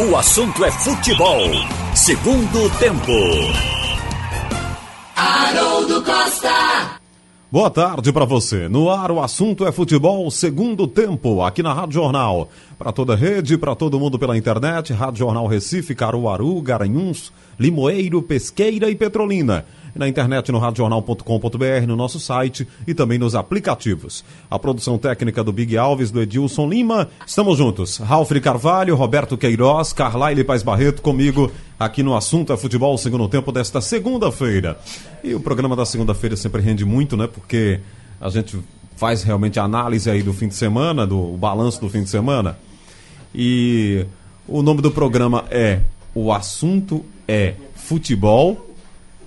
O assunto é futebol. Segundo tempo. Haroldo Costa. Boa tarde para você. No ar, o assunto é futebol, segundo tempo, aqui na Rádio Jornal. Para toda a rede, para todo mundo pela internet, Rádio Jornal Recife, Caruaru, Garanhuns, Limoeiro, Pesqueira e Petrolina na internet no radiojornal.com.br, no nosso site e também nos aplicativos. A produção técnica do Big Alves, do Edilson Lima. Estamos juntos. Ralf Carvalho, Roberto Queiroz, Carlaile Paz Barreto comigo aqui no Assunto é Futebol, segundo tempo desta segunda-feira. E o programa da segunda-feira sempre rende muito, né? Porque a gente faz realmente a análise aí do fim de semana, do balanço do fim de semana. E o nome do programa é O Assunto é Futebol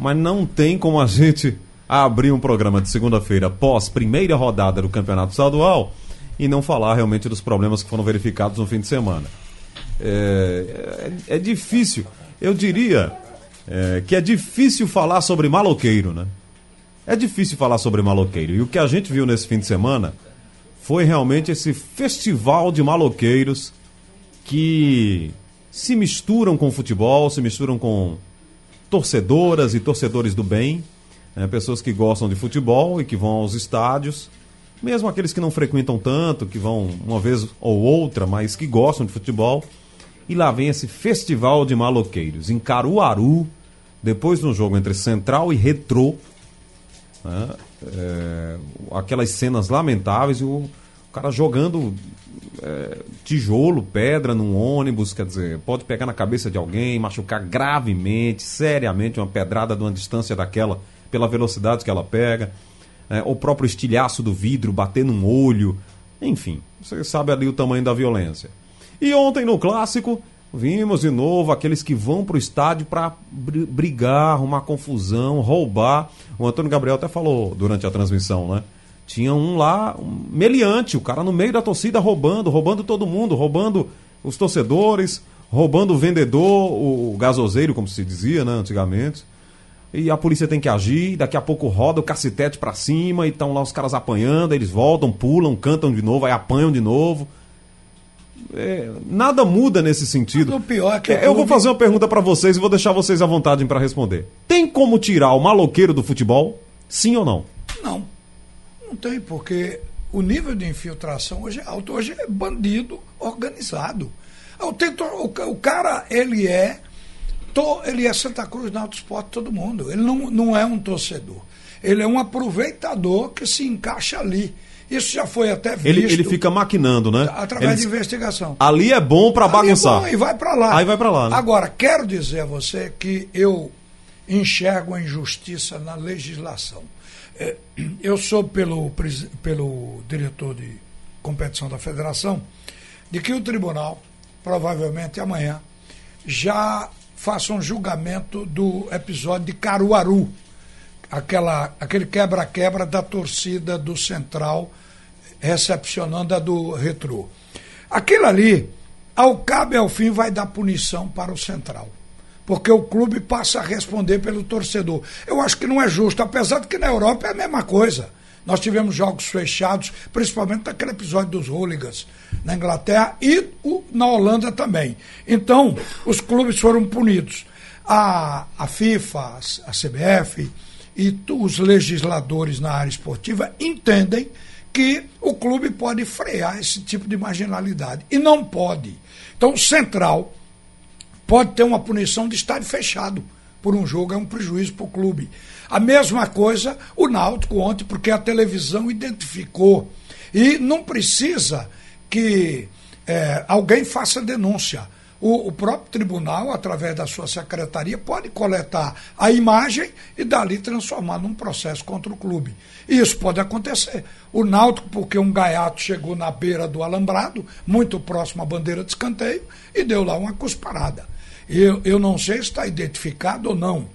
mas não tem como a gente abrir um programa de segunda-feira pós primeira rodada do Campeonato Estadual e não falar realmente dos problemas que foram verificados no fim de semana. É, é, é difícil, eu diria é, que é difícil falar sobre maloqueiro, né? É difícil falar sobre maloqueiro. E o que a gente viu nesse fim de semana foi realmente esse festival de maloqueiros que se misturam com futebol, se misturam com torcedoras e torcedores do bem, né, pessoas que gostam de futebol e que vão aos estádios, mesmo aqueles que não frequentam tanto, que vão uma vez ou outra, mas que gostam de futebol. E lá vem esse festival de maloqueiros em Caruaru, depois de um jogo entre Central e Retrô. Né, é, aquelas cenas lamentáveis, o, o cara jogando é, tijolo, pedra num ônibus, quer dizer, pode pegar na cabeça de alguém, machucar gravemente, seriamente, uma pedrada de uma distância daquela, pela velocidade que ela pega. É, o próprio estilhaço do vidro, bater num olho. Enfim, você sabe ali o tamanho da violência. E ontem no clássico, vimos de novo aqueles que vão para o estádio para brigar, arrumar confusão, roubar. O Antônio Gabriel até falou durante a transmissão, né? Tinha um lá, um meliante, o cara no meio da torcida roubando, roubando todo mundo, roubando os torcedores, roubando o vendedor, o gasoseiro, como se dizia, né, antigamente. E a polícia tem que agir, daqui a pouco roda o cacetete para cima e estão lá os caras apanhando, eles voltam, pulam, cantam de novo, aí apanham de novo. É, nada muda nesse sentido. o pior é que é, eu vou fazer uma pergunta para vocês e vou deixar vocês à vontade para responder. Tem como tirar o maloqueiro do futebol? Sim ou não? Não. Tem, porque o nível de infiltração hoje é alto. Hoje é bandido organizado. O, cara, ele é. Ele é Santa Cruz na Auto Esporte todo mundo. Ele não, não é um torcedor. Ele é um aproveitador que se encaixa ali. Isso já foi até visto. Ele, ele fica maquinando, né? Através ele, de investigação. Ali é bom para bagunçar. É bom, e vai para lá. Aí vai para lá. Né? Agora, quero dizer a você que eu enxergo a injustiça na legislação. É, eu sou pelo, pelo diretor de competição da federação de que o tribunal, provavelmente amanhã, já faça um julgamento do episódio de Caruaru, aquela, aquele quebra-quebra da torcida do Central recepcionando a do Retrô. Aquilo ali, ao cabo e ao fim, vai dar punição para o Central porque o clube passa a responder pelo torcedor. Eu acho que não é justo, apesar de que na Europa é a mesma coisa. Nós tivemos jogos fechados, principalmente naquele episódio dos hooligans na Inglaterra e o, na Holanda também. Então, os clubes foram punidos. A, a FIFA, a CBF e os legisladores na área esportiva entendem que o clube pode frear esse tipo de marginalidade. E não pode. Então, Central pode ter uma punição de estádio fechado por um jogo, é um prejuízo para o clube. A mesma coisa o Náutico ontem, porque a televisão identificou. E não precisa que é, alguém faça denúncia. O, o, próprio tribunal, através da sua secretaria, pode coletar a imagem e dali transformar num processo contra o clube. E isso pode acontecer. O Náutico, porque um gaiato chegou na beira do alambrado, muito próximo à bandeira de escanteio, e deu lá uma cusparada. Eu, eu não sei se está identificado ou não.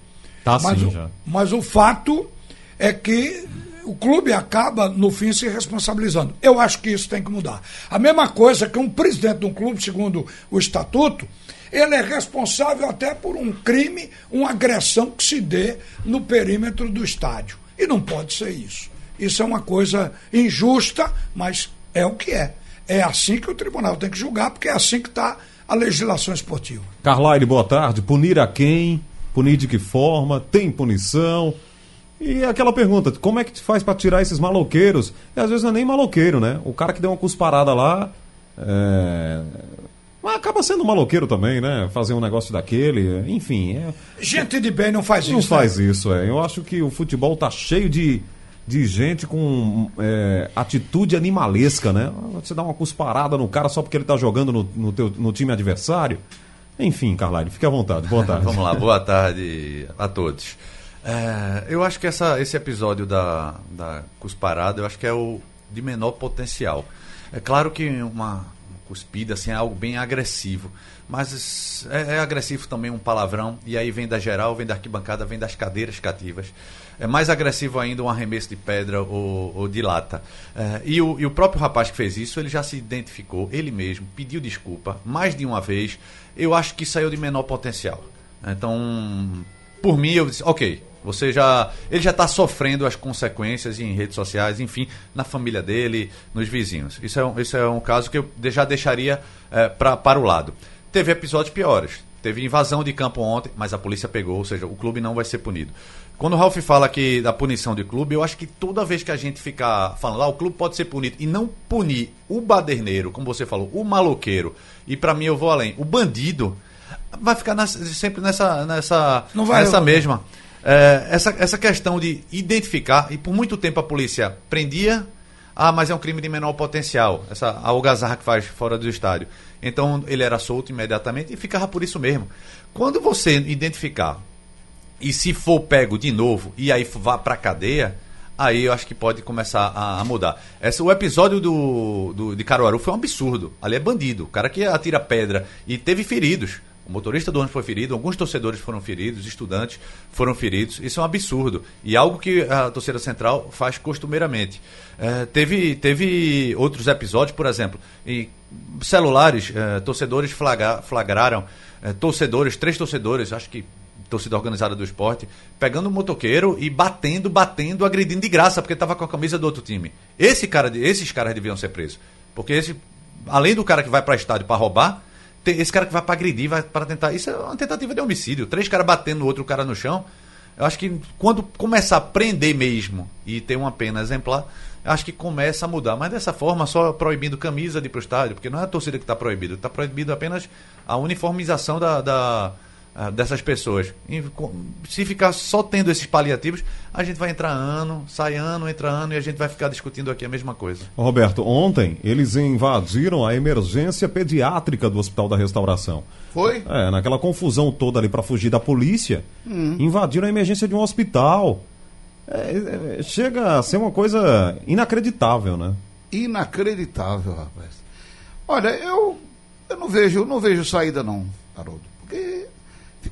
Tá mas, sim, o, já. mas o fato é que o clube acaba, no fim, se responsabilizando. Eu acho que isso tem que mudar. A mesma coisa que um presidente de um clube, segundo o estatuto, ele é responsável até por um crime, uma agressão que se dê no perímetro do estádio. E não pode ser isso. Isso é uma coisa injusta, mas é o que é. É assim que o tribunal tem que julgar, porque é assim que está a legislação esportiva. Carlyle, boa tarde. Punir a quem? Punir de que forma? Tem punição? E aquela pergunta, como é que faz para tirar esses maloqueiros? E às vezes não é nem maloqueiro, né? O cara que deu uma cusparada lá. É... Mas acaba sendo maloqueiro também, né? Fazer um negócio daquele. Enfim. É... Gente de bem não faz não isso. Não faz né? isso, é. Eu acho que o futebol tá cheio de, de gente com é, atitude animalesca, né? Você dá uma cusparada no cara só porque ele tá jogando no, no, teu, no time adversário. Enfim, Carlyle, fique à vontade. Boa tarde. Vamos lá, boa tarde a todos. É, eu acho que essa, esse episódio da, da cusparada, eu acho que é o de menor potencial. É claro que uma cuspida assim, é algo bem agressivo, mas é, é, agressivo também um palavrão, e aí vem da geral, vem da arquibancada, vem das cadeiras cativas. É mais agressivo ainda um arremesso de pedra ou, ou de lata. É, e, o, e o próprio rapaz que fez isso, ele já se identificou, ele mesmo, pediu desculpa mais de uma vez. Eu acho que saiu de menor potencial. Então, por mim, eu disse, ok, você já, ele já está sofrendo as consequências em redes sociais, enfim, na família dele, nos vizinhos. Isso é um, isso é um caso que eu já deixaria é, pra, para o lado. Teve episódios piores. Teve invasão de campo ontem, mas a polícia pegou, ou seja, o clube não vai ser punido. Quando o Ralf fala aqui da punição de clube, eu acho que toda vez que a gente ficar falando, ah, o clube pode ser punido e não punir o baderneiro, como você falou, o maloqueiro, e para mim eu vou além, o bandido, vai ficar nessa, sempre nessa, nessa, não vai, nessa mesma. É, essa, essa questão de identificar, e por muito tempo a polícia prendia, ah, mas é um crime de menor potencial, essa algazarra que faz fora do estádio. Então ele era solto imediatamente e ficava por isso mesmo. Quando você identificar, e se for pego de novo, e aí vá pra cadeia, aí eu acho que pode começar a, a mudar. Esse, o episódio do, do, de Caruaru foi um absurdo. Ali é bandido. O cara que atira pedra e teve feridos. O motorista do ônibus foi ferido, alguns torcedores foram feridos, estudantes foram feridos. Isso é um absurdo. E algo que a torcida central faz costumeiramente. É, teve, teve outros episódios, por exemplo, em celulares, é, torcedores flagra, flagraram, é, torcedores, três torcedores, acho que torcida organizada do esporte, pegando um motoqueiro e batendo, batendo, agredindo de graça, porque estava com a camisa do outro time. Esse cara, esses caras deviam ser presos. Porque esse, além do cara que vai para estádio para roubar, esse cara que vai para agredir, vai para tentar. Isso é uma tentativa de homicídio. Três caras batendo no outro cara no chão. Eu acho que quando começar a prender mesmo e ter uma pena exemplar, acho que começa a mudar. Mas dessa forma, só proibindo camisa de ir para o estádio, porque não é a torcida que está proibido, está proibido apenas a uniformização da, da uh, dessas pessoas. E, se ficar só tendo esses paliativos, a gente vai entrar ano, sai ano, entra ano e a gente vai ficar discutindo aqui a mesma coisa. Roberto, ontem eles invadiram a emergência pediátrica do Hospital da Restauração. Foi? É, naquela confusão toda ali para fugir da polícia, hum. invadiram a emergência de um hospital. É, é, chega a ser uma coisa inacreditável, né? Inacreditável, rapaz. Olha, eu, eu não vejo, não vejo saída não, Haroldo. Porque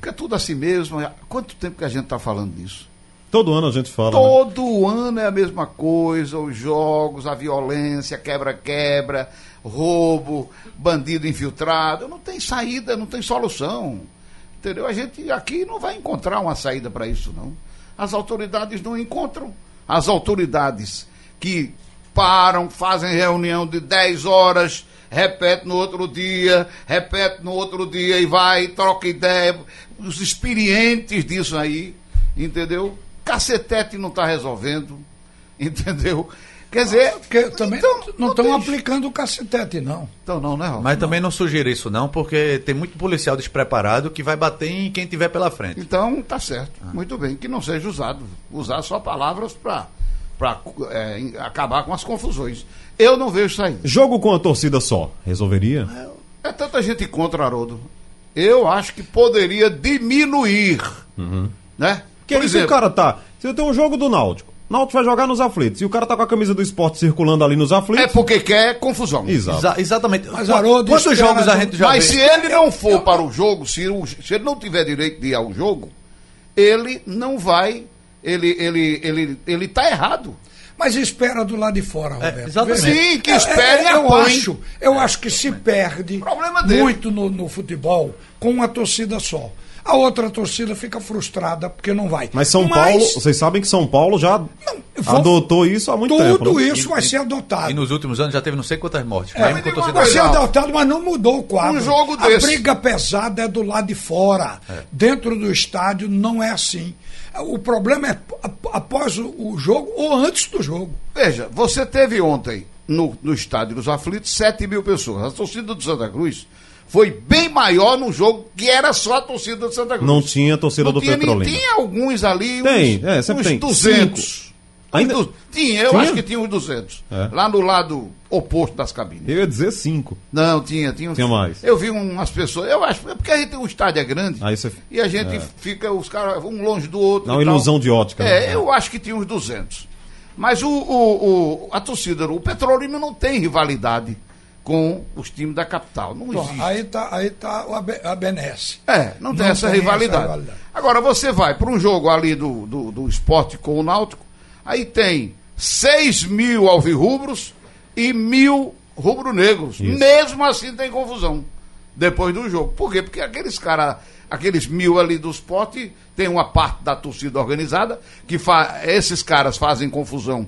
fica tudo assim mesmo. Há quanto tempo que a gente está falando disso? Todo ano a gente fala. Né? Todo né? ano é a mesma coisa, os jogos, a violência, quebra-quebra, roubo, bandido infiltrado. Não tem saída, não tem solução. Entendeu? A gente aqui não vai encontrar uma saída para isso, não as autoridades não encontram. As autoridades que param, fazem reunião de 10 horas, repete no outro dia, repete no outro dia e vai, troca ideia. Os experientes disso aí, entendeu? Cacetete não está resolvendo, entendeu? Quer dizer, porque também então, não estão aplicando o cacetete, não. Então não, né, Raul? Mas também não sugira isso, não, porque tem muito policial despreparado que vai bater em quem tiver pela frente. Então, tá certo. Ah. Muito bem, que não seja usado. Usar só palavras para para é, acabar com as confusões. Eu não vejo saída. Jogo com a torcida só, resolveria? É, é tanta gente contra, Haroldo. Eu acho que poderia diminuir. Uhum. Né? Que Por exemplo, o cara tá. Você tem um jogo do Náutico. Náutico vai jogar nos aflitos. E o cara tá com a camisa do esporte circulando ali nos aflitos. É porque quer confusão. Exato. Exa exatamente. Mas Haroldo, quantos jogos a gente já Mas vê? se ele não for para o jogo, se, o, se ele não tiver direito de ir ao jogo, ele não vai. Ele, ele, ele, ele tá errado. Mas espera do lado de fora, é, Roberto. É, Sim, que espere é, é, eu acho, eu acho que se perde muito no, no futebol com uma torcida só. A outra torcida fica frustrada porque não vai. Mas São Paulo, vocês sabem que São Paulo já vou- adotou isso há muito tempo. tudo né? isso vai ser adotado. E nos últimos anos já teve não sei quantas mortes. É, a torcida vai ser adotado, mas não mudou o quadro. Um jogo a desse. briga pesada é do lado de fora. Dentro do estádio não é assim. O problema é ap- após o, jogo ou antes do jogo. Veja, você teve ontem no, no estádio dos aflitos 7 mil pessoas. A torcida do Santa Cruz foi bem maior num jogo que era só a torcida do Santa Cruz. Não tinha torcida Não do tinha, Petrolina. Tinha alguns ali, Tem, uns, é, uns tem. 200. Cinco. Ainda- du- Tinha, eu Tinha? acho que tinha uns 200. É. Lá no lado oposto das cabines. Eu ia dizer cinco. Não, tinha, tinha. uns- Tinha mais. Eu vi umas pessoas. Eu acho. É porque a gente tem um estádio é grande. Aí você- E a gente fica, os caras, um longe do outro. Não, ilusão de ótica, né? É, eu acho que tinha uns 200. Mas o, o, o- a torcida, o Petrolina não tem rivalidade com os times da capital. Não Bom, existe. aí tá, aí tá o a Benesse. É, não tem, Não essa, tem essa rivalidade. rivalidade. Agora, você vai para um jogo ali do, do, do esporte com o Náutico, aí tem 6 mil alvirrubros e mil rubro-negros. Mesmo assim tem confusão depois do jogo. Por quê? Porque aqueles caras, aqueles mil ali do esporte, tem uma parte da torcida organizada, que fa esses caras fazem confusão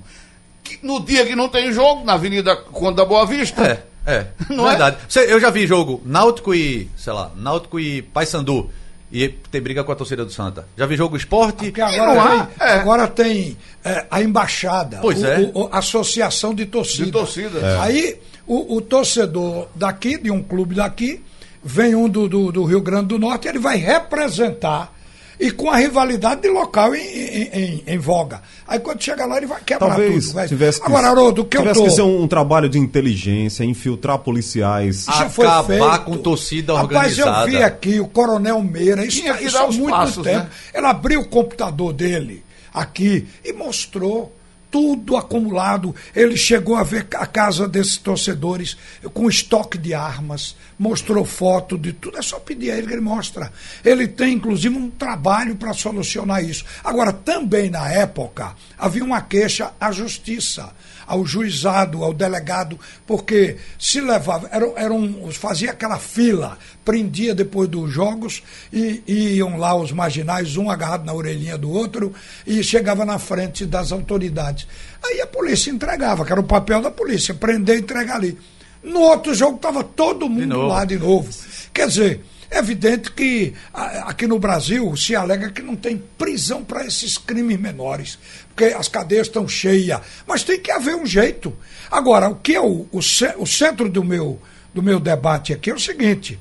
no dia que não tem jogo, na Avenida Conda Boa Vista. É, é. Não é? verdade. Você- eu já vi jogo Náutico e, sei lá, Náutico e Paysandu. E tem briga com a torcida do Santa. Já vi jogo esporte. Porque agora tem, é. agora tem é, a embaixada, Pois o- é. o- a associação de torcida. De torcida. É. Aí o, o torcedor daqui, de um clube daqui, vem um do, do, do Rio Grande do Norte, ele vai representar e com a rivalidade de local em, em, em- em voga. Aí quando chega lá, ele vai quebrar Talvez tudo. Vai. tivesse que, Agora, Haroldo, o que eu tivesse tô... que ser um, um trabalho de inteligência, infiltrar policiais. Já foi acabar feito. com torcida Rapaz, eu organizada. vi aqui o Coronel Meira, isso, Tinha tá- isso há muito passos, tempo. né? Ele abriu o computador dele aqui e mostrou tudo acumulado. Ele chegou a ver a casa desses torcedores com estoque de armas, mostrou foto de tudo. É só pedir a ele que ele mostra. Ele tem, inclusive, um trabalho para solucionar isso. Agora, também na época, havia uma queixa à justiça ao juizado, ao delegado, porque se levava, era, era um, fazia aquela fila, prendia depois dos jogos e, e iam lá os marginais, um agarrado na orelhinha do outro, e chegava na frente das autoridades. Aí a polícia entregava, que era o papel da polícia, prender e entregar ali. No outro jogo estava todo mundo novo. lá de novo. Quer dizer, é evidente que aqui no Brasil se alega que não tem prisão para esses crimes menores, porque as cadeias estão cheias. Mas tem que haver um jeito. Agora, o que é o, o, o centro do meu, do meu debate aqui é o seguinte: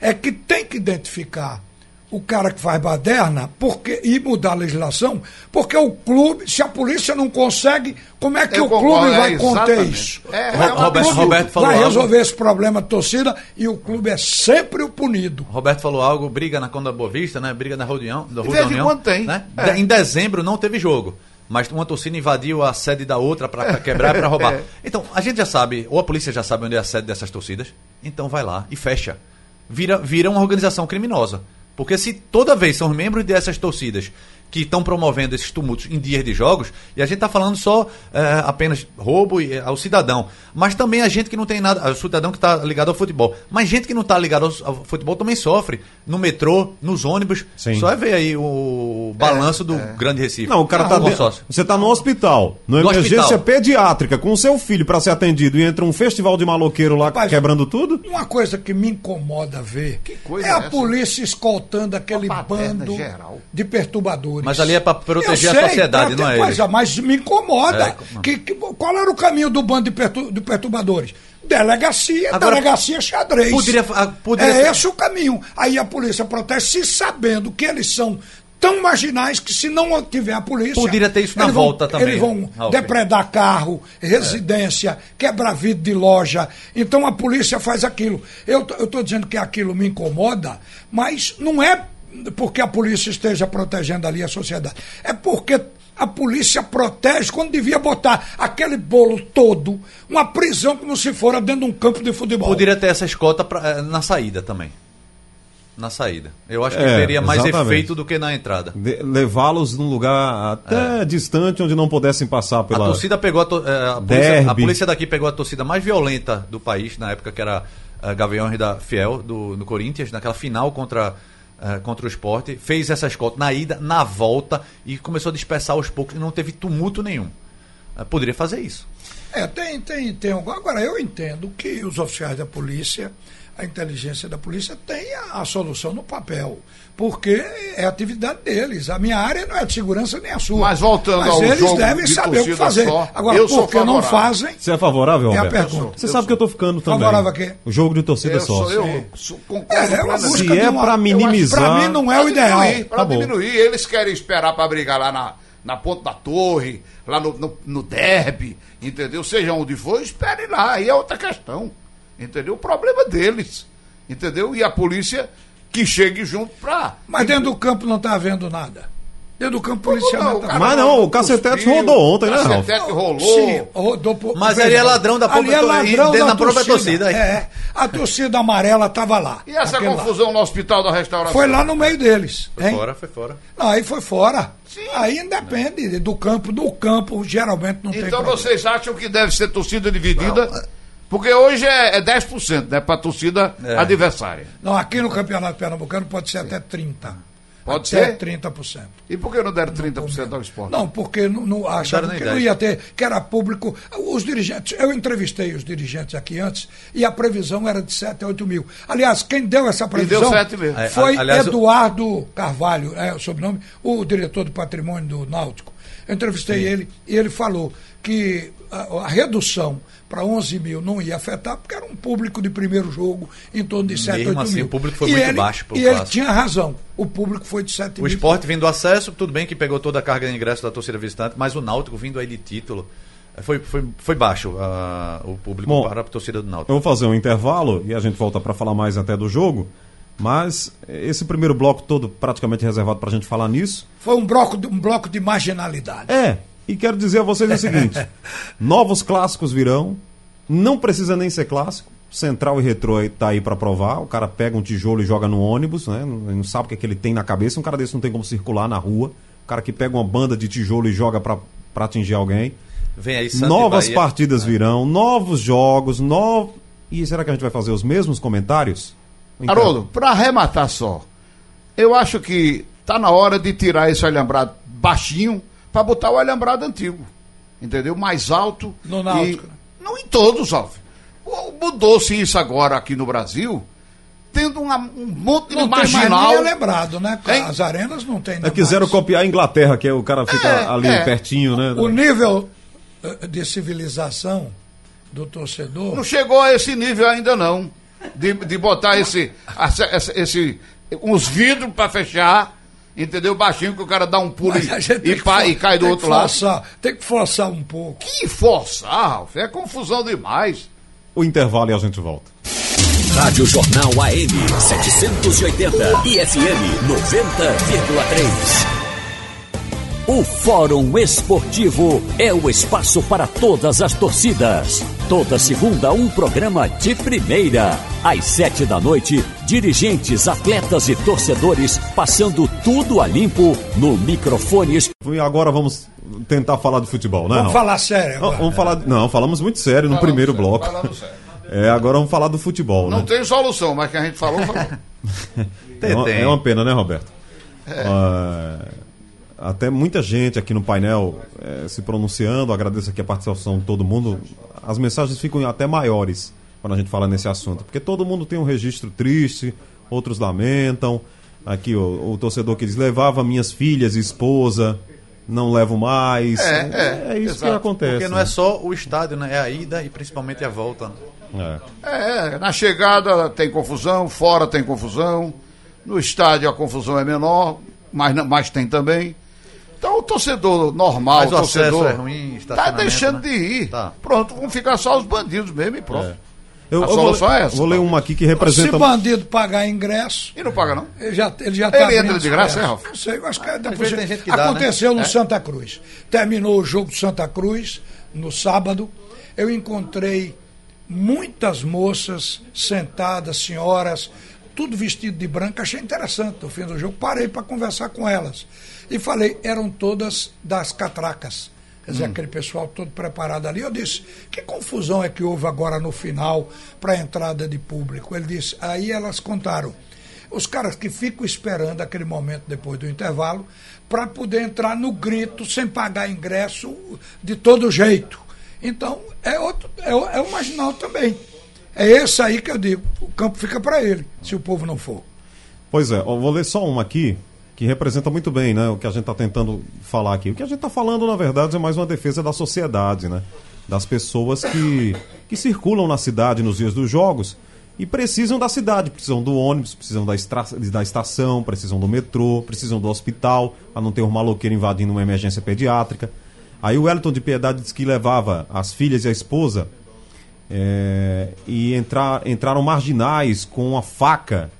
é que tem que identificar o cara que faz baderna porque, e mudar a legislação, porque o clube, se a polícia não consegue, como é que Eu o clube é, vai conter exatamente. isso? É, é é Roberto- clube Roberto falou vai algo. resolver esse problema de torcida e o clube é sempre o punido. Roberto falou algo, briga na Conda Boa Vista, né? Briga na Rodeão. Da União, quando tem. Né? É. Em dezembro não teve jogo. Mas uma torcida invadiu a sede da outra para quebrar e para roubar. É. Então, a gente já sabe, ou a polícia já sabe onde é a sede dessas torcidas, então vai lá e fecha. Vira, vira uma organização criminosa. Porque se toda vez são os membros dessas torcidas que estão promovendo esses tumultos em dias de jogos, e a gente está falando só é, apenas roubo e, é, ao cidadão, mas também a gente que não tem nada, o cidadão que está ligado ao futebol, mas gente que não está ligado ao, ao futebol também sofre, no metrô, nos ônibus, Sim. só é ver aí o balanço do Grande Recife. Não, o cara Ah, tá. de-. Você tá no hospital, numa No emergência hospital. pediátrica, com o seu filho pra ser atendido e entra um festival de maloqueiro lá Rapaz, quebrando tudo? Uma coisa que me incomoda ver coisa é é a essa? polícia escoltando aquele bando geral. de perturbadores. Mas ali é pra proteger Eu a sociedade, não é é, mas me incomoda. É, que, que- qual era o caminho do bando de, pertu- de perturbadores? Delegacia, Agora, delegacia xadrez. poderia- ah, poderia é esse o caminho. Aí a polícia protege se sabendo que eles são tão marginais que se não tiver a polícia... Poderia ter isso na vão- volta também, Eles vão Ralf. depredar carro, residência, quebrar vidro de loja. Então a polícia faz aquilo. Eu estou dizendo que aquilo me incomoda, mas não é porque a polícia esteja protegendo ali a sociedade. É porque a polícia protege quando devia botar aquele bolo todo, uma prisão como se fora dentro de um campo de futebol. Poderia ter essa escolta pra- eh, na saída também. Na saída. Eu acho que É, teria mais exatamente. efeito do que na entrada. Levá-los num lugar até distante onde não pudessem passar A pela. torcida pegou a, to- eh, a, polícia, a polícia daqui pegou a torcida mais violenta do país, na época que era a Gaviões da Fiel, do, do Corinthians, naquela final contra eh, contra o esporte, fez essa escolta na ida, na volta e começou a dispersar aos poucos e não teve tumulto nenhum. Eh, poderia fazer isso. É, tem, tem, tem. Agora, eu entendo que os oficiais da polícia, a inteligência da polícia, tem a, a solução no papel. Porque é atividade deles. A minha área não é de segurança nem a sua. Mas voltando Mas ao eles jogo devem de saber o que fazer. só, Agora, eu porque não fazem. Você é favorável, É a Roberto? pergunta. Você Eu sabe sou. que eu tô ficando também. Favorável a quê? O jogo de torcida Eu, só. sou, eu sou- concordo É, é uma Se é acho- minimizar- Pra mim não é o ideal. diminuir, Pra Tá diminuir, eles querem esperar para brigar lá na, na ponta da torre, lá no, no, no derby, entendeu? Seja onde for, espere lá, aí é outra questão. Entendeu? O problema é deles. Entendeu? E a polícia que chegue junto pra. Mas dentro do campo não está havendo nada. Dentro do campo policiamento Não, tá- Mas não, o Cacetete rodou ontem, né, Ralf? Cacetete rolou. Sim, rodou por- Mas veja, ali é ladrão da própria ali é ladrão dentro da da própria torcida, aí. É, a torcida amarela estava lá. E essa aquele lá. confusão no hospital da restauração? Foi lá no meio deles. Foi hein? fora, foi fora. Não, aí foi fora. Aí independe do campo. No campo, geralmente não tem Então vocês acham que deve ser torcida dividida? Porque hoje é, é 10%, né? Pra torcida É. adversária. Não, aqui no Campeonato Pernambucano pode ser até 30%. Pode até ser? 30%. E por que não deram 30% ao esporte? Não, porque não, não acharam que não ia ter, que era público. Os dirigentes, eu entrevistei os dirigentes aqui antes e a previsão era de 7 a 8 mil. Aliás, quem deu essa previsão deu sete mesmo. É, foi a- aliás, Eduardo Carvalho, é o sobrenome, o diretor do patrimônio do Náutico. Eu entrevistei ele e ele falou que a, a redução para 11 mil não ia afetar, porque era um público de primeiro jogo em torno de 7, Mesmo 8 assim, mil. o público foi E muito ele- baixo E ele tinha razão. O público foi de 7 O mil. esporte vindo do acesso, tudo bem que pegou toda a carga de ingresso da torcida visitante, mas o Náutico vindo aí de título. eh, Foi, foi, foi baixo ah, o público Bom, para a torcida do Náutico. Eu vou fazer um intervalo e a gente volta para falar mais até do jogo. Mas esse primeiro bloco todo praticamente reservado para a gente falar nisso. Foi um bloco, de- um bloco de marginalidade. É, e quero dizer a vocês o seguinte: novos clássicos virão, não precisa nem ser clássico. Central e Retrô aí tá aí para provar. O cara pega um tijolo e joga no ônibus, né? Não, sabe o que, é que ele tem na cabeça. Um cara desse não tem como circular na rua. O cara que pega uma banda de tijolo e joga para atingir alguém. Vem aí Santa Novas partidas virão, novos jogos, novos. E será que a gente vai fazer os mesmos comentários? Então, Haroldo, para arrematar só, eu acho que tá na hora de tirar esse alambrado baixinho para botar o alambrado antigo. Entendeu? Mais alto. No Náutico, e- né? Não em todos. O- Mudou-se isso agora aqui no Brasil, tendo uma- um monte de Não marginal. nem é lembrado, né? Hein? As arenas não tem É, ainda quiseram mais. copiar a Inglaterra, que é o cara fica É, ali é. pertinho, né? O nível eh, de civilização do torcedor. Não chegou a esse nível ainda não. De, de botar esse, essa- esse, uns vidros para fechar, entendeu? Baixinho que o cara dá um pulo e, e, pá- e cai do outro que lado. forçar, Tem que forçar um pouco. Que forçar, Ralf? É confusão demais. O intervalo e a gente volta. Rádio Jornal AM 780 e FM 90,3. O Fórum Esportivo é o espaço para todas as torcidas. Toda segunda, um programa de primeira. Às sete da noite, dirigentes, atletas e torcedores passando tudo a limpo no microfone E agora vamos tentar falar de futebol, né? Vamos Ralf? falar sério Não, agora. vamos falar. Não, falamos muito sério no Falando primeiro sério, bloco. É, agora vamos falar do futebol, Não né? tem solução, mas que a gente falou, falou. É uma, Tem. é uma pena, né, Roberto? Ah, até muita gente aqui no painel eh, se pronunciando, agradeço aqui a participação de todo mundo. As mensagens ficam até maiores quando a gente fala nesse assunto, porque todo mundo tem um registro triste, outros lamentam. Aqui o, o torcedor que diz: levava minhas filhas e esposa, não levo mais. É, é, isso que exato. acontece. Porque não né? é só o estádio, né? É a ida e principalmente a volta. né? É. É, na chegada tem confusão, fora tem confusão, no estádio a confusão é menor, mas, mas tem também. Então o torcedor normal, Mas o o torcedor, é ruim, tá deixando né? de ir. Tá. Pronto, vão ficar só os bandidos mesmo e pronto. Eu, A eu vou, solução é essa, vou ler uma aqui que Se representa. bandido pagar ingresso, E não paga não? ele já, ele já Ele tá entra de graça, é, Ralf? Não sei, eu acho que é vezes tem gente que dá, Aconteceu né? no É. Santa Cruz. Terminou o jogo do Santa Cruz no sábado. Eu encontrei muitas moças sentadas, senhoras, tudo vestido de branco. Achei interessante no fim do jogo. Parei para conversar com elas. E falei, eram todas das catracas. Quer Hum. dizer, aquele pessoal todo preparado ali. Eu disse, que confusão é que houve agora no final para a entrada de público? Ele disse, aí elas contaram. Os caras que ficam esperando aquele momento depois do intervalo para poder entrar no grito sem pagar ingresso de todo jeito. Então, é, outro, é, é o marginal também. É esse aí que eu digo. O campo fica para ele, se o povo não for. Pois é, eu vou ler só uma aqui que representa muito bem né, o que a gente está tentando falar aqui. O que a gente está falando, na verdade, é mais uma defesa da sociedade, né? Das pessoas que, que circulam na cidade nos dias dos jogos e precisam da cidade, precisam do ônibus, precisam da, estra... da estação, precisam do metrô, precisam do hospital, para não ter um maloqueiro invadindo uma emergência pediátrica. Aí o Wellington de Piedade disse que levava as filhas e a esposa é, e entrar, entraram marginais com uma faca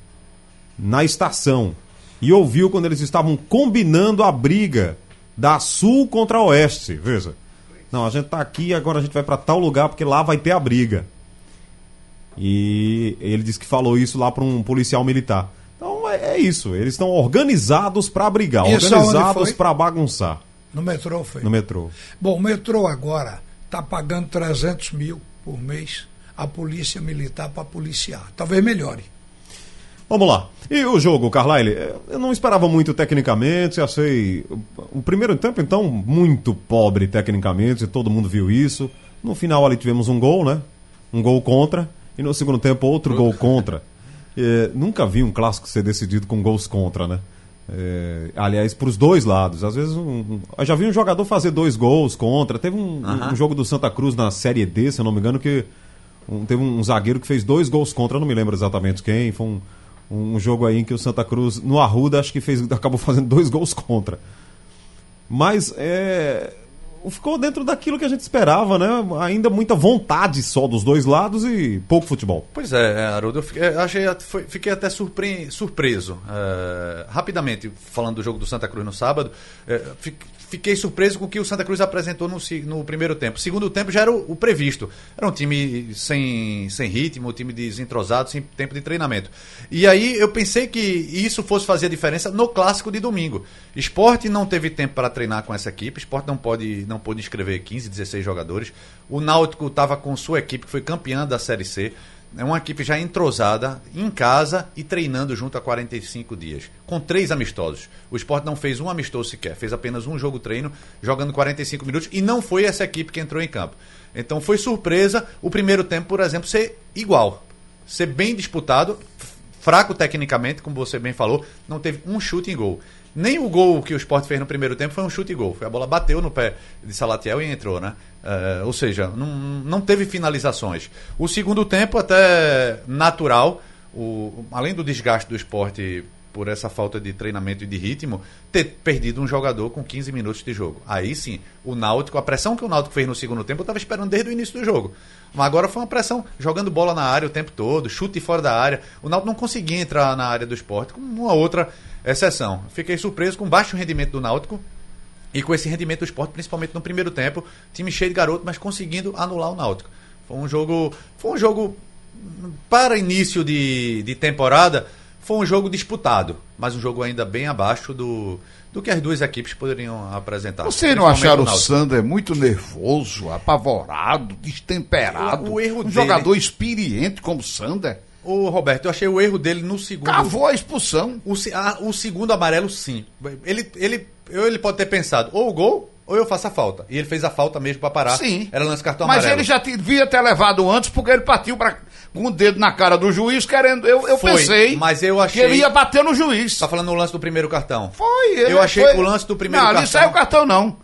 na estação e ouviu quando eles estavam combinando a briga da Sul contra a Oeste. Veja. Não, a gente tá aqui agora a gente vai para tal lugar porque lá vai ter a briga. E ele disse que falou isso lá para um policial militar. Então é, é isso, eles estão organizados para brigar, Isso organizados para bagunçar No metrô foi. no metrô. Bom, o metrô agora está pagando 300 mil por mês a polícia militar para policiar. Talvez melhore. Vamos lá. E o jogo, Carlyle? Eu não esperava muito tecnicamente, achei o primeiro tempo então muito pobre tecnicamente, todo mundo viu isso. No final ali tivemos um gol, né? Um gol contra e no segundo tempo outro gol contra. É, nunca vi um clássico ser decidido com gols contra, né? É, aliás, para os dois lados. Às vezes, um, eu já vi um jogador fazer dois gols contra. Teve um, um- um jogo do Santa Cruz na Série D, se eu não me engano, que um- teve um zagueiro que fez dois gols contra, eu não me lembro exatamente quem. Foi um, um jogo aí em que o Santa Cruz, no Arruda, acho que fez, acabou fazendo dois gols contra. Mas é, ficou dentro daquilo que a gente esperava, né? Ainda muita vontade só dos dois lados e pouco futebol. Pois é, é, Haroldo, eu fiquei, achei, fiquei até surpre- surpreso. É, rapidamente, falando do jogo do Santa Cruz no sábado, é, fi- fiquei surpreso com o que o Santa Cruz apresentou no, no primeiro tempo. Segundo tempo já era o, o previsto. Era um time sem, sem ritmo, um time desentrosado, sem tempo de treinamento. E aí eu pensei que isso fosse fazer a diferença no clássico de domingo. Esporte não teve tempo para treinar com essa equipe, Esporte não pode, não pôde inscrever 15, 16 jogadores. O Náutico estava com sua equipe, que foi campeã da Série C. É uma equipe já entrosada, em casa e treinando junto há 45 dias, com três amistosos. O Sport não fez um amistoso sequer, fez apenas um jogo treino, jogando 45 minutos, e não foi essa equipe que entrou em campo. Então foi surpresa o primeiro tempo, por exemplo, ser igual, ser bem disputado, fraco tecnicamente, como você bem falou, não teve um chute em gol. Nem o gol que o Sport fez no primeiro tempo foi um chute e gol. Foi a bola bateu no pé de Salatiel e entrou, né? Eh, ou seja, não, não teve finalizações. O segundo tempo até natural, o, além do desgaste do esporte por essa falta de treinamento e de ritmo, ter perdido um jogador com 15 minutos de jogo. Aí sim, o Náutico, a pressão que o Náutico fez no segundo tempo, eu estava esperando desde o início do jogo. Mas agora foi uma pressão, jogando bola na área o tempo todo, chute fora da área. O Náutico não conseguia entrar na área do esporte, com uma outra exceção. Fiquei surpreso com o baixo rendimento do Náutico e com esse rendimento do esporte, principalmente no primeiro tempo, time cheio de garoto, mas conseguindo anular o Náutico. Foi um jogo, foi um jogo para início de, de temporada, foi um jogo disputado, mas um jogo ainda bem abaixo do, do que as duas equipes poderiam apresentar. Vocês não acharam o. Sander muito nervoso, apavorado, destemperado? O- o erro um dele- jogador experiente como o Sander Ô, Roberto, eu achei o erro dele no segundo. cavou a expulsão. O, ah, o segundo amarelo, sim. Ele, ele, eu- ele pode ter pensado, ou o gol, ou eu faço a falta. E ele fez a falta mesmo pra parar. Sim. Era lance cartão Mas amarelo. ele já devia ter levado antes, porque ele partiu pra, com o dedo na cara do juiz, querendo. Eu, eu Foi, pensei mas eu que achei- ele ia bater no juiz. Tá falando no lance do primeiro cartão. Foi, ele Eu achei foi- que o lance do primeiro não, cartão. Não, saiu o cartão, não.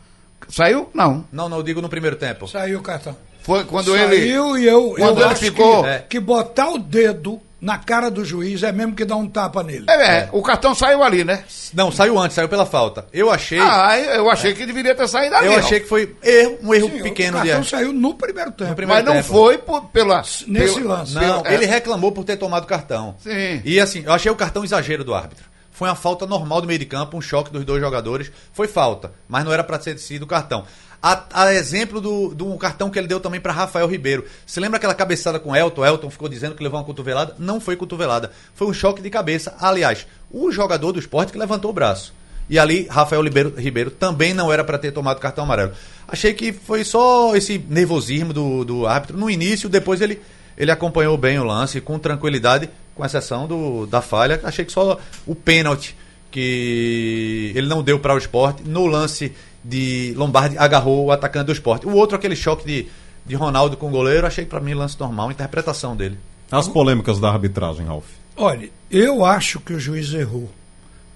Saiu? Não. Não, não, eu digo no primeiro tempo. Saiu o cartão. Foi quando ele. Saiu e eu, quando eu ele acho ficou- que, É. que botar o dedo na cara do juiz é mesmo que dar um tapa nele. É, é, o cartão saiu ali, né? Não, saiu antes, saiu pela falta. Eu achei. Ah, eu achei que deveria ter saído ali. eu achei que foi erro, um erro Sim, pequeno o de cartão saiu no primeiro tempo. primeiro Mas não tempo. foi por, pela. Nesse pelo- lance. Não, pelo- ele é. reclamou por ter tomado cartão. Sim. E assim, eu achei o cartão exagero do árbitro. Foi uma falta normal do meio de campo, um choque dos dois jogadores. Foi falta, mas não era para ter sido cartão. A, a exemplo do, do cartão que ele deu também para Rafael Ribeiro. Você lembra aquela cabeçada com Elton? Elton ficou dizendo que levou uma cotovelada? Não foi cotovelada. Foi um choque de cabeça. Aliás, o jogador do esporte que levantou o braço. E ali, Rafael Ribeiro, Ribeiro também não era para ter tomado cartão amarelo. Achei que foi só esse nervosismo do, do árbitro no início, depois ele, ele acompanhou bem o lance com tranquilidade com exceção do, da falha. Achei que só o pênalti que ele não deu para o esporte, no lance de Lombardi, agarrou o atacante do esporte. O outro, aquele choque de, de Ronaldo com o goleiro, achei para mim lance normal, interpretação dele. As polêmicas da arbitragem, Ralf. Olha, eu acho que o juiz errou.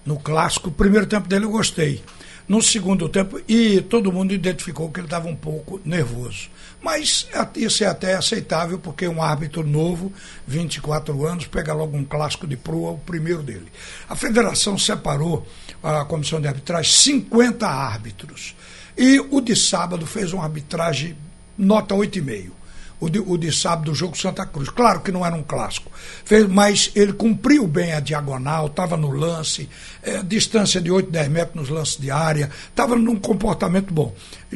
No clássico, o primeiro tempo dele eu gostei. No segundo tempo, e todo mundo identificou que ele estava um pouco nervoso. Mas isso é até aceitável, porque um árbitro novo, 24 anos, pega logo um clássico de proa, o primeiro dele. A federação separou, a comissão de arbitragem, 50 árbitros. E o de sábado fez uma arbitragem nota 8,5 o de, o de sábado do jogo Santa Cruz. Claro que não era um clássico, fez, mas ele cumpriu bem a diagonal, estava no lance, é, distância de 8, 10 metros nos lances de área, estava num comportamento bom.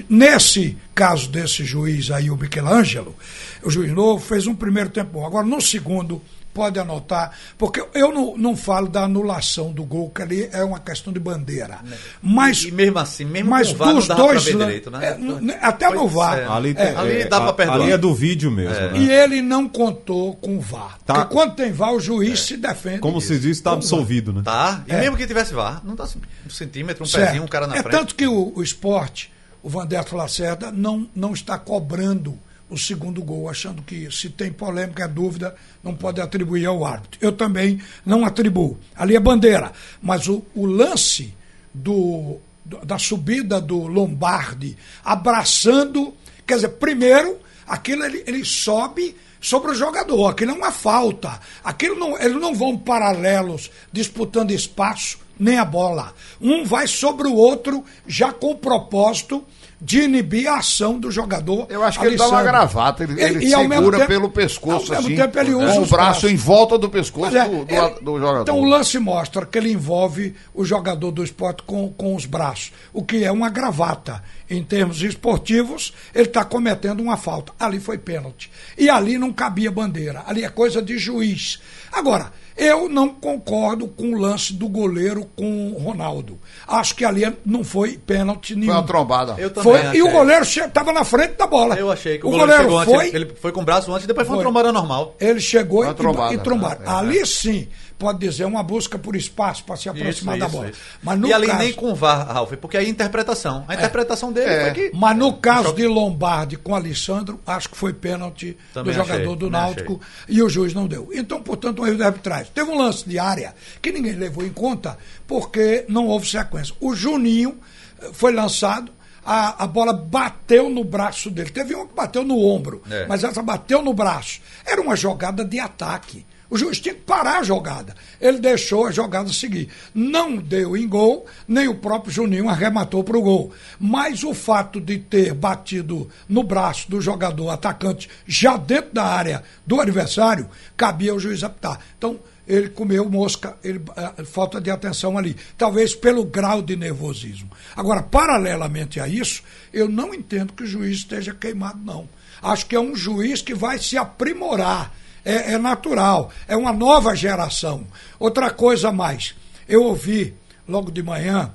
Nesse caso desse juiz aí, o Michelangelo, o juiz novo, fez um primeiro tempo bom. Agora, no segundo pode anotar, porque eu não, não falo da anulação do gol, que ali é uma questão de bandeira. Mas, e mesmo assim, mesmo mas com o VAR, dos não dava dois direito, né? é, até no VAR. é. Ali, É, ali dá pra perdoar. Ali é do vídeo mesmo. né? E ele não contou com o VAR. Tá. Porque quando tem VAR, o juiz se defende. Como se diz, está absolvido, né? Tá, e É. mesmo que tivesse VAR, não dá um centímetro, um Certo. pezinho, um cara na é frente. tanto que o, o esporte, o Vanderto Lacerda, não, não está cobrando o segundo gol, achando que se tem polêmica, é dúvida, não pode atribuir ao árbitro. Eu também não atribuo. Ali é bandeira. Mas o, o lance do, da subida do Lombardi abraçando, quer dizer, primeiro, aquilo ele, ele sobe sobre o jogador, aquilo é uma falta. Aquilo não, eles não vão paralelos disputando espaço nem a bola. Um vai sobre o outro já com o propósito de inibir a ação do jogador. Eu acho que ele dá uma Alessandro. gravata, ele, ele segura tempo- pelo pescoço, ao mesmo assim, tempo ele usa com o braço em volta do pescoço é, do, do- ele- do jogador. Então o lance mostra que ele envolve o jogador do esporte com, com os braços, o que é uma gravata. Em termos esportivos, ele está cometendo uma falta. Ali foi pênalti. E ali não cabia bandeira. Ali é coisa de juiz. Agora, eu não concordo com o lance do goleiro com o Ronaldo. Acho que ali não foi pênalti nenhum. Foi uma trombada. Eu também Foi, e o achei. goleiro estava na frente da bola. Eu achei que o, o goleiro, goleiro, chegou foi, antes, ele foi com o braço antes e depois foi uma Foi. trombada normal. ele chegou Uma e, trombada, e trombaram. né? É. Ali sim, pode dizer uma busca por espaço para se aproximar da bola. Mas no e ali caso, nem com o VAR, Ralf, porque aí a interpretação. A interpretação dele É. foi que. mas no caso de Lombardi com Alessandro, acho que foi pênalti Também do jogador achei, do Náutico e o juiz não deu. Então, portanto, um erro de arbitragem. Teve um lance de área que ninguém levou em conta porque não houve sequência. O Juninho eh, foi lançado, a, a bola bateu no braço dele. Teve uma que bateu no ombro, É. mas essa bateu no braço. Era uma jogada de ataque. O juiz tinha que parar a jogada. Ele deixou a jogada seguir. Não deu em gol, nem o próprio Juninho arrematou para o gol. Mas o fato de ter batido no braço do jogador atacante já dentro da área do adversário, cabia ao juiz apitar. Então, ele comeu mosca, ele, eh, falta de atenção ali. Talvez pelo grau de nervosismo. Agora, paralelamente a isso, eu não entendo que o juiz esteja queimado, não. Acho que é um juiz que vai se aprimorar. É, é natural. É uma nova geração. Outra coisa mais. Eu ouvi logo de manhã,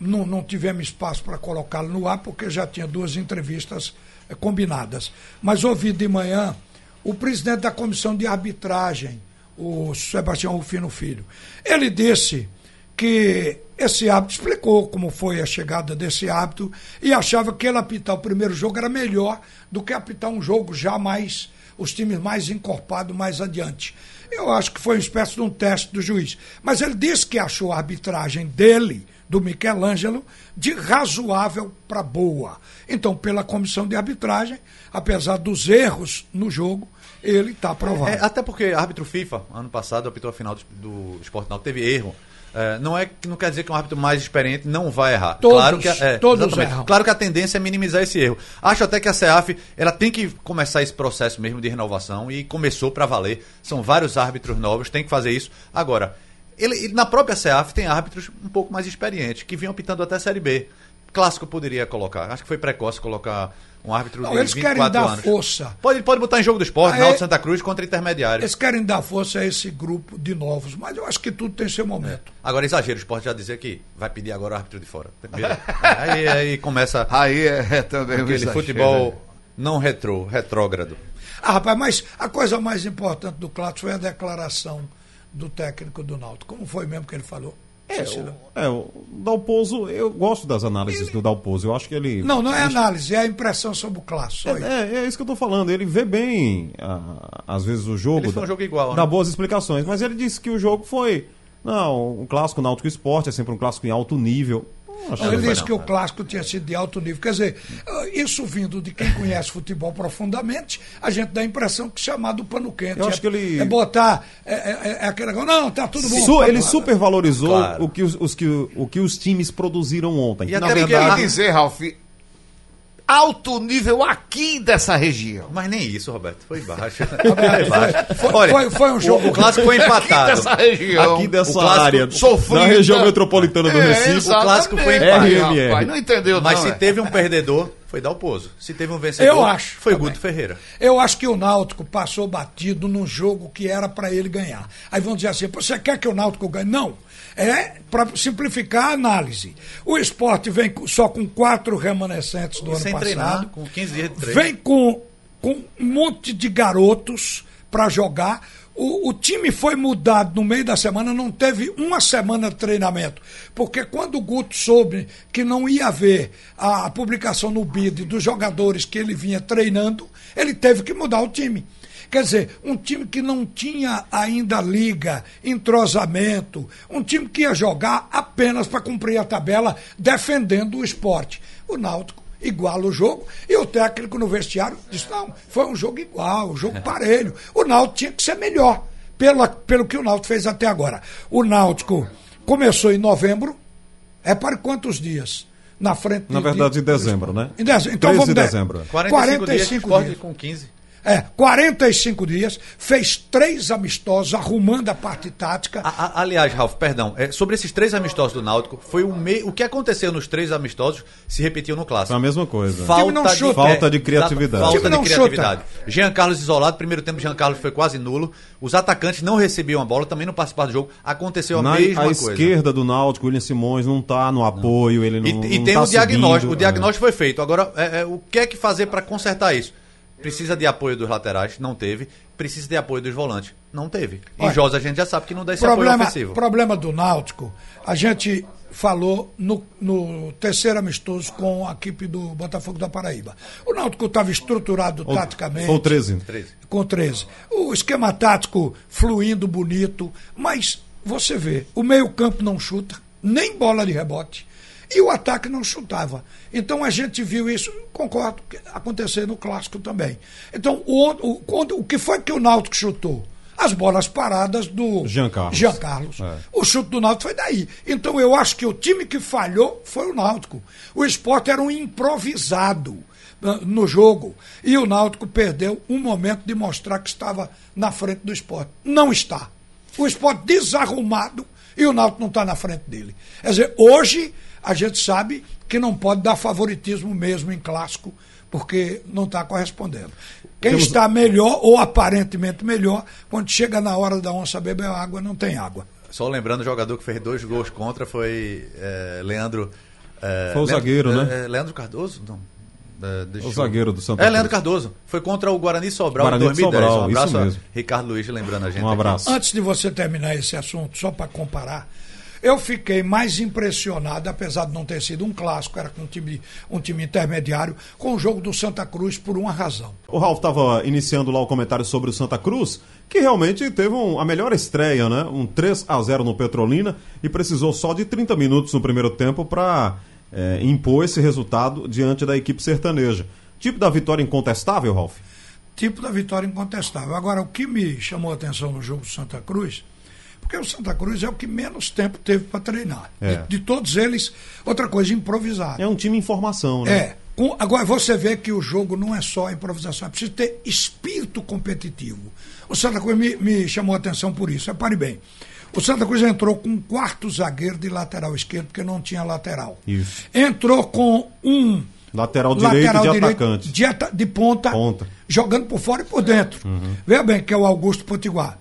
não, não tivemos espaço para colocá-lo no ar, porque já tinha duas entrevistas eh, combinadas. Mas ouvi de manhã o presidente da comissão de arbitragem, o Sebastião Rufino Filho. Ele disse que esse hábito explicou como foi a chegada desse hábito e achava que ele apitar o primeiro jogo era melhor do que apitar um jogo já mais os times mais encorpados mais adiante. Eu acho que foi uma espécie de um teste do juiz. Mas ele disse que achou a arbitragem dele, do Michelangelo, de razoável para boa. Então, pela comissão de arbitragem, apesar dos erros no jogo, ele está aprovado. É, até porque árbitro FIFA, ano passado, apitou a final do, do Esporte Náutico, teve erro. É, não, é, não quer dizer que um árbitro mais experiente não vai errar. Todos, claro que, é, todos exatamente. erram. Claro que a tendência é minimizar esse erro. Acho até que a CEAF ela tem que começar esse processo mesmo de renovação e começou para valer. São vários árbitros novos, tem que fazer isso. Agora, ele, na própria CEAF tem árbitros um pouco mais experientes, que vinham apitando até a Série B. Clássico poderia colocar. Acho que foi precoce colocar um árbitro Não, de eles 24 querem dar anos. força. Pode, pode botar em jogo do esporte, Ah, é? Náutico Santa Cruz contra intermediário. Eles querem dar força a esse grupo de novos, mas eu acho que tudo tem seu momento. Agora, exagero, o esporte já dizer que vai pedir agora o árbitro de fora. Beleza. aí, aí começa Aí é, é também aquele exagero, futebol né? não retrô, retrógrado. Ah, rapaz, mas a coisa mais importante do Cláudio foi a declaração do técnico do Náutico. Como foi mesmo que ele falou? É, o, é, o Dalpozo, eu gosto das análises do Dalpozo. Eu acho que ele. Não, não é análise, é a impressão sobre o clássico. Isso. É, é isso que eu tô falando. Ele vê bem, ah, às vezes, o jogo. Ele foi um dá- jogo igual, Dá né? boas explicações. Mas ele disse que o jogo foi. Não, um clássico Náutico Esporte é sempre um clássico em alto nível. Não Ele disse que o é. clássico tinha sido de alto nível. Quer dizer, ah, isso vindo de quem conhece futebol profundamente, a gente dá a impressão que chamar do pano quente. Eu é, acho que ele- é botar. É, é- é aquele negócio, não, tá tudo bom. Su- tá ele supervalorizou Claro. o, que os, os que, o que os times produziram ontem. E Na até verdade, dizer, Ralf, alto nível aqui dessa região. Mas nem isso, Roberto. Foi baixo. Foi- baixo. foi- Olha, foi- foi um jogo- O, o clássico foi empatado. Dessa região. aqui dessa o área, sofrida. na região metropolitana do É, Recife. exatamente, clássico foi empate. rapaz, Não entendeu, Mas não, se é? teve um perdedor, foi Dalpozo. Se teve um vencedor, Eu acho foi também. Guto Ferreira. Eu acho que o Náutico passou batido num jogo que era para ele ganhar. Aí vão dizer assim: você quer que o Náutico ganhe? Não. É para simplificar a análise. O esporte vem só com quatro remanescentes do E ano sem passado. treinar, com 15 dias de treino. Vem com, com um monte de garotos para jogar. O, o time foi mudado no meio da semana, não teve uma semana de treinamento. Porque quando o Guto soube que não ia haver a, a publicação no BID dos jogadores que ele vinha treinando, ele teve que mudar o time. Quer dizer, um time que não tinha ainda liga, entrosamento, um time que ia jogar apenas para cumprir a tabela defendendo o esporte. O Náutico iguala o jogo e o técnico no vestiário disse: não, foi um jogo igual, um jogo parelho. O Náutico tinha que ser melhor, pelo, pelo que o Náutico fez até agora. O Náutico começou em novembro, é para quantos dias? Na frente Na de- verdade, de- em dezembro, né? Em dezembro. Então 13 vamos de de- dezembro. 45, dias, 45 esporte dias. com 15. É, 45 dias, fez três amistosos, arrumando a parte tática. A- a- aliás, Ralf, perdão, é, sobre esses três amistosos do Náutico, foi o, me... o que aconteceu nos três amistosos se repetiu no clássico. Foi a mesma coisa. não chuta. Falta de criatividade. Falta de não criatividade. Jean Carlos isolado, primeiro tempo Jean Carlos foi quase nulo. Os atacantes não recebiam a bola, também não participaram do jogo. Aconteceu a Na mesma a coisa. esquerda do Náutico, o William Simões não tá no apoio, ele não, E, e não tem tá o diagnóstico. subindo, o diagnóstico foi feito. Agora, é, é, o que é que fazer para consertar isso? Precisa de apoio dos laterais, não teve. Precisa de apoio dos volantes, não teve. E Olha, Josa a gente já sabe que não dá esse apoio problema, ofensivo. problema do Náutico, a gente falou no, no terceiro amistoso com a equipe do Botafogo da Paraíba. O Náutico estava estruturado Ou- taticamente. Ou 13. 13. com 13. O esquema tático fluindo bonito, mas você vê, o meio-campo não chuta, nem bola de rebote. E o ataque não chutava. Então a gente viu isso, concordo, acontecer no clássico também. Então, o, o, o que foi que o Náutico chutou? As bolas paradas do Jean Carlos. Jean Carlos. É. O chute do Náutico foi daí. Então eu acho que o time que falhou foi o Náutico. O esporte era um improvisado ah, no jogo. E o Náutico perdeu um momento de mostrar que estava na frente do esporte. Não está. O esporte desarrumado e o Náutico não está na frente dele. Quer dizer, hoje a gente sabe que não pode dar favoritismo mesmo em clássico, porque não está correspondendo. Quem Temos- está melhor, ou aparentemente melhor, quando chega na hora da onça beber água, não tem água. Só lembrando, o jogador que fez dois gols contra foi é, Leandro. é, Foi o Leandro- zagueiro, né? é, Leandro Cardoso? Não. É, O zagueiro do Santa É. Leandro Cardoso. Foi contra o Guarani Sobral Guarani em de 2010. Sobral, um abraço isso mesmo. Ricardo Luiz lembrando a gente. Um aqui. abraço. Antes de você terminar esse assunto, só para comparar, eu fiquei mais impressionado, apesar de não ter sido um clássico, era com um time, um time intermediário, com o jogo do Santa Cruz por uma razão. O Ralf estava iniciando lá o comentário sobre o Santa Cruz, que realmente teve um- a melhor estreia, né? Um 3 a 0 no Petrolina e precisou só de 30 minutos no primeiro tempo para impor esse resultado diante da equipe sertaneja. Tipo da vitória incontestável, Ralf? Tipo da vitória incontestável. Agora, o que me chamou a atenção no jogo do Santa Cruz, porque o Santa Cruz é o que menos tempo teve para treinar. É. De, de todos eles, outra coisa, improvisado. É um time em formação, né? É. Com- agora, você vê que o jogo não é só improvisação, é preciso ter espírito competitivo. O Santa Cruz me, me chamou a atenção por isso. Repare bem. O Santa Cruz entrou com um quarto zagueiro de lateral esquerdo, porque não tinha lateral. Isso. Entrou com um Lateral direito de atacante. De, de ponta, Ponta. jogando por fora e por dentro. Veja bem, que é o Augusto Potiguar.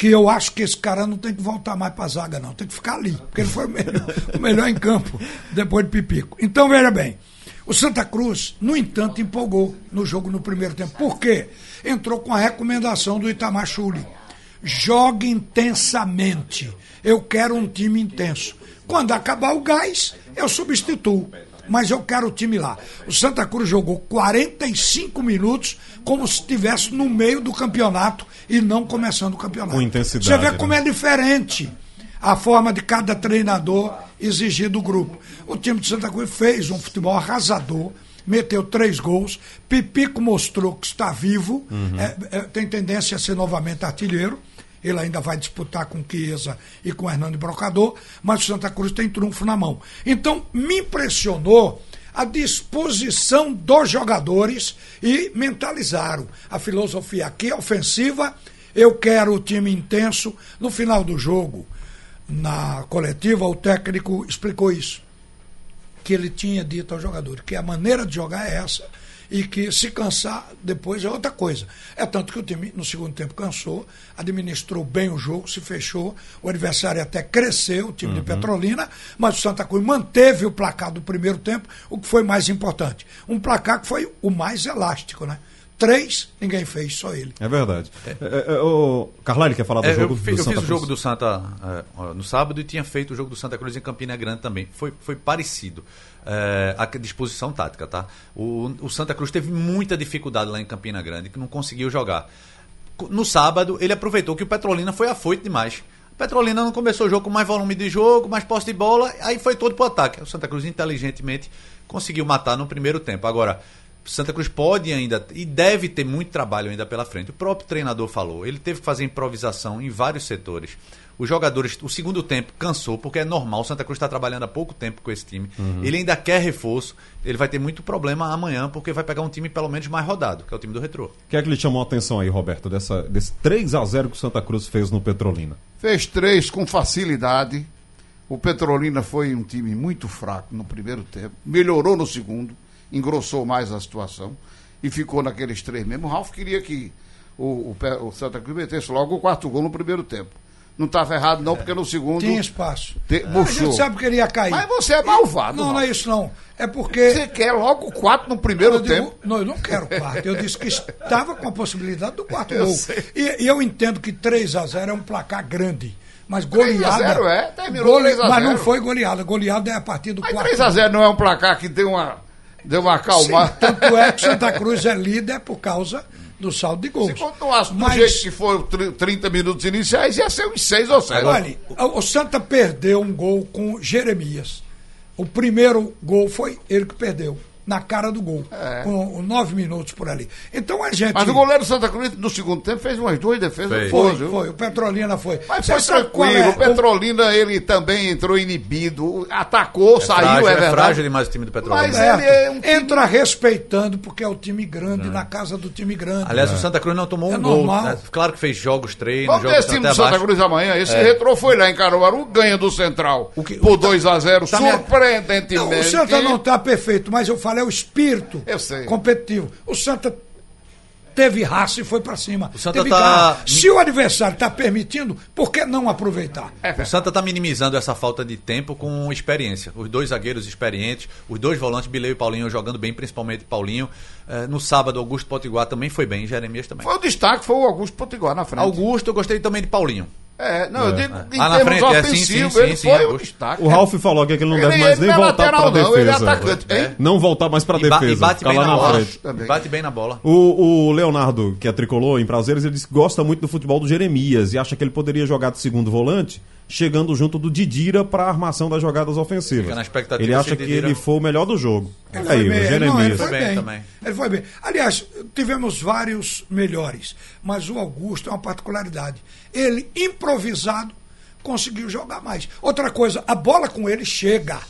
Que eu acho que esse cara não tem que voltar mais para a zaga, não. Tem que ficar ali. Porque ele foi o melhor, o melhor em campo depois de Pipico. Então, veja bem. O Santa Cruz, no entanto, empolgou no jogo no primeiro tempo. Por quê? Entrou com a recomendação do Itamar Chuli. jogue intensamente. Eu quero um time intenso. Quando acabar o gás, eu substituo. Mas eu quero o time lá. O Santa Cruz jogou 45 minutos como se estivesse no meio do campeonato e não começando o campeonato. Com intensidade, Você vê né? como é diferente a forma de cada treinador exigir do grupo. O time de Santa Cruz fez um futebol arrasador, meteu três gols. Pipico mostrou que está vivo, é, é, tem tendência a ser novamente artilheiro. Ele ainda vai disputar com Chiesa e com Hernando Brocador, mas o Santa Cruz tem trunfo na mão. Então, me impressionou a disposição dos jogadores e mentalizaram a filosofia aqui é ofensiva, eu quero o time intenso. No final do jogo, na coletiva, o técnico explicou isso. Que ele tinha dito aos jogadores que a maneira de jogar é essa e que se cansar depois é outra coisa. É tanto que o time no segundo tempo cansou, administrou bem o jogo, se fechou, o adversário até cresceu, o time de Petrolina, mas o Santa Cruz manteve o placar do primeiro tempo, o que foi mais importante. Um placar que foi o mais elástico, né? Três, ninguém fez, só ele. É verdade. É, é, é, o Carlyle quer falar do É, jogo eu do fiz, eu Santa fiz o jogo do Santa é, no sábado e tinha feito o jogo do Santa Cruz em Campina Grande também. Foi, foi parecido. É, a disposição tática, tá? O, o Santa Cruz teve muita dificuldade lá em Campina Grande, que não conseguiu jogar. No sábado, ele aproveitou que o Petrolina foi afoito demais. Petrolina não começou o jogo com mais volume de jogo, mais posse de bola, aí foi todo pro ataque. O Santa Cruz inteligentemente conseguiu matar no primeiro tempo. Agora, Santa Cruz pode ainda e deve ter muito trabalho ainda pela frente. O próprio treinador falou, ele teve que fazer improvisação em vários setores. Os jogadores, o segundo tempo cansou, porque é normal, o Santa Cruz está trabalhando há pouco tempo com esse time. Ele ainda quer reforço, ele vai ter muito problema amanhã, porque vai pegar um time pelo menos mais rodado, que é o time do Retrô. O que é que lhe chamou a atenção aí, Roberto, dessa, desse 3 a 0 que o Santa Cruz fez no Petrolina? Fez três com facilidade. O Petrolina foi um time muito fraco no primeiro tempo. Melhorou no segundo, engrossou mais a situação e ficou naqueles três mesmo. O Ralf queria que o, o, o Santa Cruz metesse logo o quarto gol no primeiro tempo. Não estava errado, não, porque no segundo. Tinha espaço. Te- A gente sabe que ele ia cair. Mas você é malvado. Não, não Ralf. é isso não. É porque. Você quer logo quatro no primeiro eu digo- tempo. não, eu não quero quarto. Eu disse que estava com a possibilidade do quarto Eu gol. E, e eu entendo que 3 a 0 é um placar grande. Mas 3 a goleada. 0 é, terminou 3 a Mas não 0. foi goleada. Goleada é a partir do Mas quarto. 3x0 não é um placar que deu uma, deu uma Sim, acalmada. tanto é que Santa Cruz é líder por causa do saldo de gols. Se continuasse do Mas- jeito que tr- 30 minutos iniciais, ia ser uns 6 ou 7. Olha, o Santa perdeu um gol com Jeremias. O primeiro gol foi ele que perdeu. Na cara do gol. É. Com nove minutos por ali. Então a gente. Mas o goleiro Santa Cruz, no segundo tempo, fez umas duas defesas Fez. Foi, viu? foi. O Petrolina foi. Mas Você foi tranquilo. é O Petrolina, ele também entrou inibido, atacou, saiu, frágil, é é verdade. frágil demais o time do Petrolina. Mas Certo? ele é um time- Entra respeitando, porque é o time grande, na casa do time grande. Aliás, o Santa Cruz não tomou um É gol. né? Claro que fez jogos, treinos, Vamos jogos ver esse time do Santa abaixo. Cruz amanhã. Esse retrô foi lá em Caruaru, ganha do Central O que- por 2x0, Tá me- surpreendentemente. Não, o Santa não está perfeito, mas eu falei é o espírito Eu sei. competitivo. O Santa teve raça e foi para cima. O Santa tá-. Se o adversário está permitindo, por que não aproveitar? O Santa está minimizando essa falta de tempo com experiência. Os dois zagueiros experientes, os dois volantes, Bileu e Paulinho, jogando bem, principalmente Paulinho. Eh, no sábado, Augusto Potiguar também foi bem, Jeremias também. Foi o destaque, foi o Augusto Potiguar na frente. Augusto, eu gostei também de Paulinho. É, não, eu digo em Ah, na termos frente, é, sim, ofensivos, sim, ele sim, foi o Augusto. destaque. O Ralf falou aqui que ele não deve Ele- mais ele nem é voltar lateral, pra não, ele é defesa. atacante, hein? Não voltar mais pra E, ba- defesa. e bate bem na, na bola. Bate bem na bola. O, o Leonardo, que é tricolor em prazeres, ele disse que gosta muito do futebol do Jeremias e acha que ele poderia jogar de segundo volante, chegando junto do Didira para a armação das jogadas ofensivas. Fica na expectativa ele acha o que Didira- ele foi o melhor do jogo. Ele aí, foi o Jeremias. não, ele foi bem. também. Ele foi bem. Aliás, tivemos vários melhores, mas o Augusto é uma particularidade. Ele, improvisado, conseguiu jogar mais. Outra coisa, a bola com ele chega.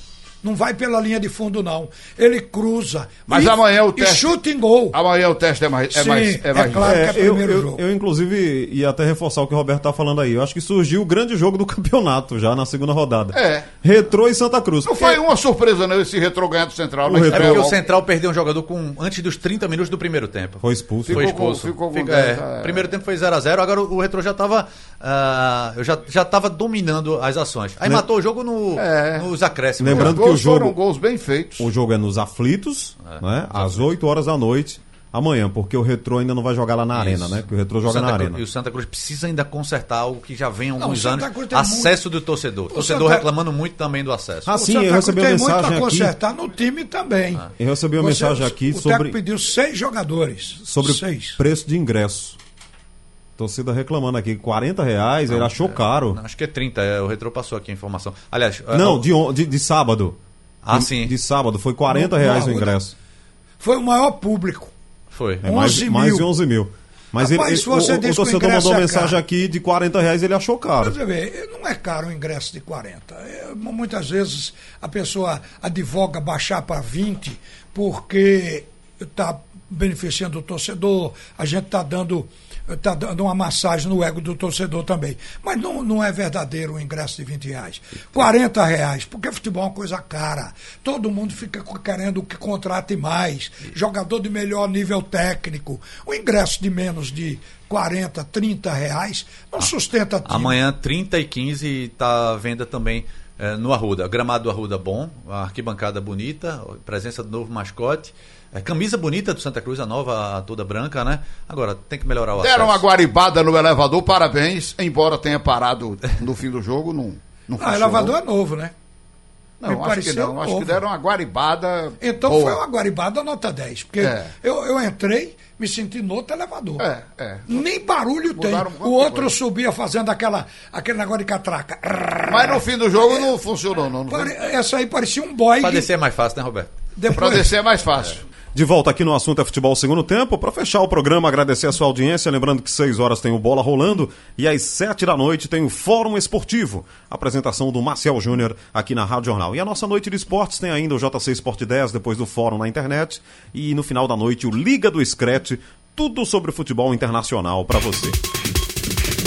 Não vai pela linha de fundo, não. Ele cruza. Mas e, amanhã o e teste- chuta em gol. Amanhã o teste é mais. É Sim, mais, é é mais claro. É, que é eu, primeiro eu- jogo. eu, inclusive, ia até reforçar o que o Roberto tá falando aí. Eu acho que surgiu o grande jogo do campeonato já na segunda rodada. É. Retrô e Santa Cruz. Não foi uma surpresa, não, esse retrô ganhar do Central. O É estreia porque o. Central perdeu um jogador com antes dos 30 minutos do primeiro tempo. Foi expulso. Foi Ficou com- expulso. ficou com Fica- é, é. Primeiro tempo foi 0x0, agora o, o Retro já tava. ah, eu já, já tava dominando as ações. Aí Lem- matou o jogo no, É. nos acréscimos. Lembrando que o jogo- foram gols bem feitos. O jogo é nos aflitos, né? às 8 horas da noite. amanhã, porque o Retrô ainda não vai jogar lá na Isso. Arena, né? Que o Retrô joga Santa na Cruz- Arena. E o Santa Cruz precisa ainda consertar algo que já vem há Não, alguns o Santa anos. Acesso do torcedor. O torcedor Santa- reclamando muito também do acesso. Ah, O sim, Santa eu Cruz recebi uma tem muito mensagem a aqui. consertar no time também. Eu recebi uma Você- mensagem aqui o sobre, técnico pediu seis jogadores. sobre seis. preço de ingresso. Torcida reclamando aqui, 40 reais, ele achou caro. Acho que é 30, é, o Retro passou aqui a informação. Aliás, é, Não, o- de, on- de, de sábado. Ah, de, sim. De sábado, foi 40 No- no reais o ingresso. Foi o maior público. foi. É mais, 11 mais de mil. 11 mil. Mas Rapaz, ele, se você o, o, o torcedor mandou é mensagem caro. aqui de 40 reais, ele achou caro. Você vê, não é caro o ingresso de 40. É, muitas vezes a pessoa advoga baixar para 20 porque está beneficiando o torcedor, a gente está dando, tá dando uma massagem no ego do torcedor também. Mas não, não é verdadeiro o ingresso de 20 reais. 40 reais, porque futebol é uma coisa cara. Todo mundo fica querendo que contrate mais. Jogador de melhor nível técnico. O ingresso de menos de 40, 30 reais não sustenta time. Amanhã, 30 e 15, está à venda também eh, no Arruda. Gramado do Arruda bom, a arquibancada bonita, presença do novo mascote. Eh, camisa bonita do Santa Cruz, a nova, a toda branca, né? Agora, tem que melhorar o Deram uma acesso. guaribada no elevador, parabéns. Embora tenha parado no fim do jogo, não, não Ah, o elevador é novo, né? Não, me acho que não. Acho novo. que deram uma guaribada. Então boa. foi uma guaribada nota 10. Porque É. eu, eu entrei, me senti no outro elevador. É, é. Nem barulho tem. Mudaram muita O outro coisa. subia fazendo aquela, aquele negócio de catraca. Mas no fim do jogo não funcionou, não. não? Essa aí parecia um boy. Para descer é mais fácil, né, Roberto? Pra Depois, descer é mais fácil. De volta aqui no assunto é futebol segundo tempo. Para fechar o programa, agradecer a sua audiência. Lembrando que 6 horas tem o Bola Rolando e às 7 da noite tem o Fórum Esportivo. Apresentação do Marcel Júnior aqui na Rádio Jornal. E a nossa noite de esportes tem ainda o JC Sport 10, depois do Fórum na internet. E no final da noite o Liga do Screte. Tudo sobre futebol internacional para você.